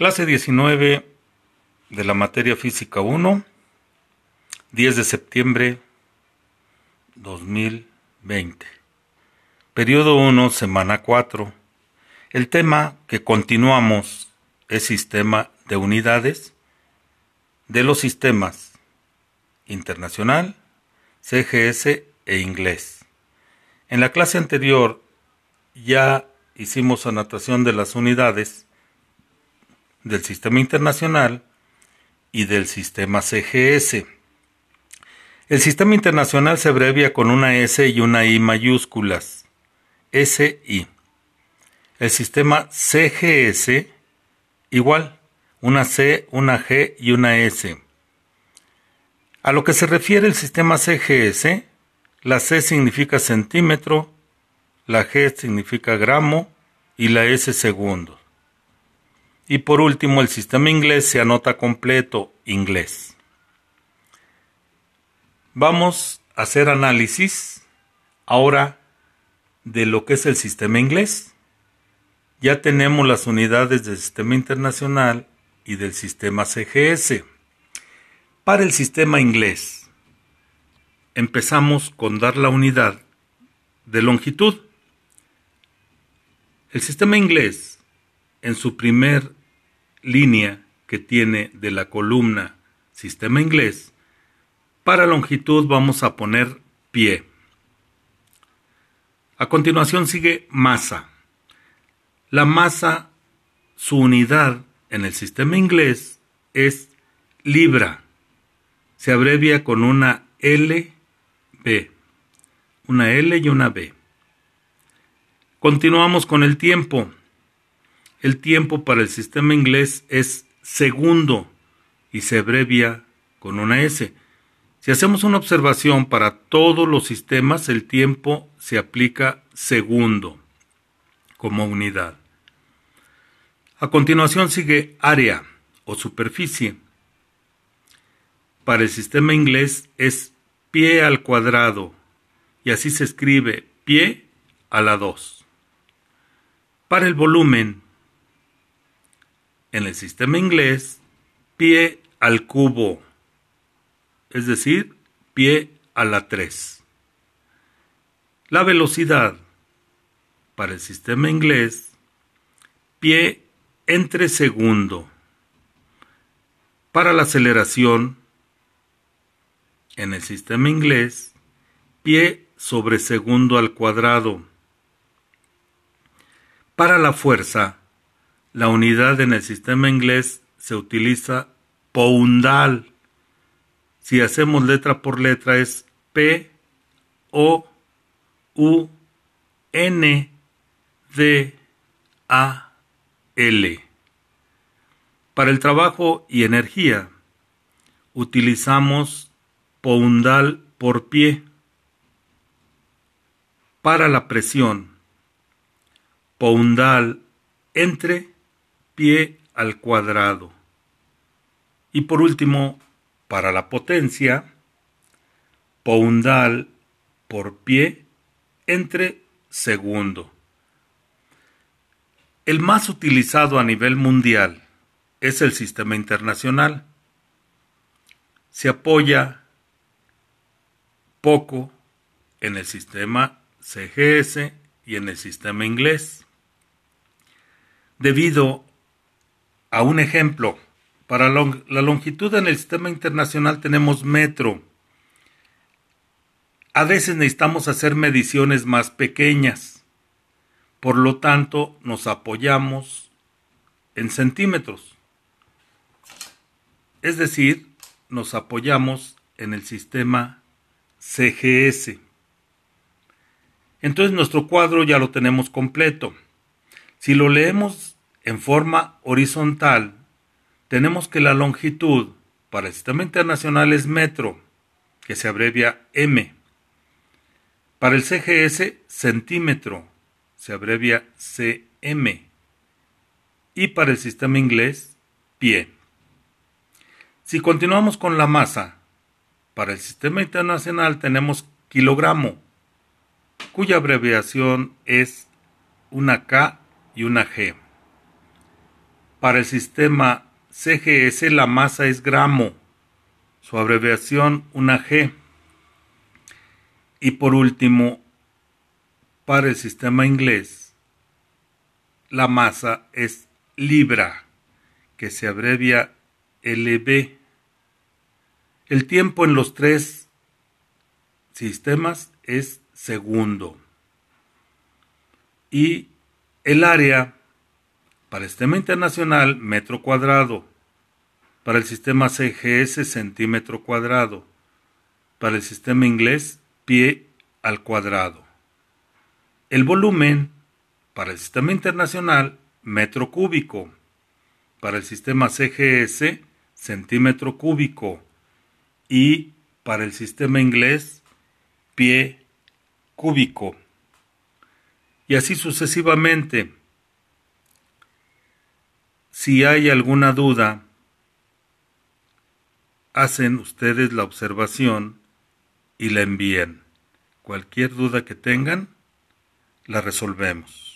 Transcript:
Clase 19 de la materia física 1, 10 de septiembre 2020. Periodo 1, semana 4. El tema que continuamos es sistema de unidades de los sistemas internacional, CGS e inglés. En la clase anterior ya hicimos anotación de las unidades del sistema internacional y del sistema CGS. El sistema internacional se abrevia con una S y una I mayúsculas. SI. El sistema CGS igual, una C, una G y una S. A lo que se refiere el sistema CGS, la C significa centímetro, la G significa gramo y la S segundo. Y por último, el sistema inglés se anota completo, inglés. Vamos a hacer análisis ahora de lo que es el sistema inglés. Ya tenemos las unidades del sistema internacional y del sistema CGS. Para el sistema inglés, empezamos con dar la unidad de longitud. El sistema inglés, en su primer línea que tiene de la columna sistema inglés, para longitud vamos a poner pie. A continuación sigue masa. La masa, su unidad en el sistema inglés es libra. Se abrevia con una L, B. Una L y una B. Continuamos con el tiempo. El tiempo para el sistema inglés es segundo y se abrevia con una S. Si hacemos una observación para todos los sistemas, el tiempo se aplica segundo como unidad. A continuación sigue área o superficie. Para el sistema inglés es pie al cuadrado y así se escribe pie a la 2. Para el volumen en el sistema inglés pie al cubo, es decir, pie a la 3. La velocidad para el sistema inglés, pie entre segundo. Para la aceleración, en el sistema inglés, pie sobre segundo al cuadrado. Para la fuerza, la unidad en el sistema inglés se utiliza poundal. Si hacemos letra por letra es P, O, U, N, D, A, L. Para el trabajo y energía utilizamos poundal por pie. Para la presión, poundal entre pie al cuadrado. Y por último, para la potencia, poundal por pie entre segundo. El más utilizado a nivel mundial es el sistema internacional. Se apoya poco en el sistema CGS y en el sistema inglés. Debido a un ejemplo, para la longitud en el sistema internacional tenemos metro. A veces necesitamos hacer mediciones más pequeñas. Por lo tanto, nos apoyamos en centímetros. Es decir, nos apoyamos en el sistema CGS. Entonces nuestro cuadro ya lo tenemos completo. Si lo leemos en forma horizontal, tenemos que la longitud para el sistema internacional es metro, que se abrevia M. Para el CGS, centímetro, se abrevia CM. Y para el sistema inglés, pie. Si continuamos con la masa, para el sistema internacional tenemos kilogramo, cuya abreviación es una K y una G. Para el sistema CGS la masa es gramo, su abreviación una G. Y por último, para el sistema inglés, la masa es libra, que se abrevia LB. El tiempo en los tres sistemas es segundo. Y el área para el sistema internacional, metro cuadrado. Para el sistema CGS, centímetro cuadrado. Para el sistema inglés, pie al cuadrado. El volumen para el sistema internacional, metro cúbico. Para el sistema CGS, centímetro cúbico. Y para el sistema inglés, pie cúbico. Y así sucesivamente. Si hay alguna duda, hacen ustedes la observación y la envían. Cualquier duda que tengan, la resolvemos.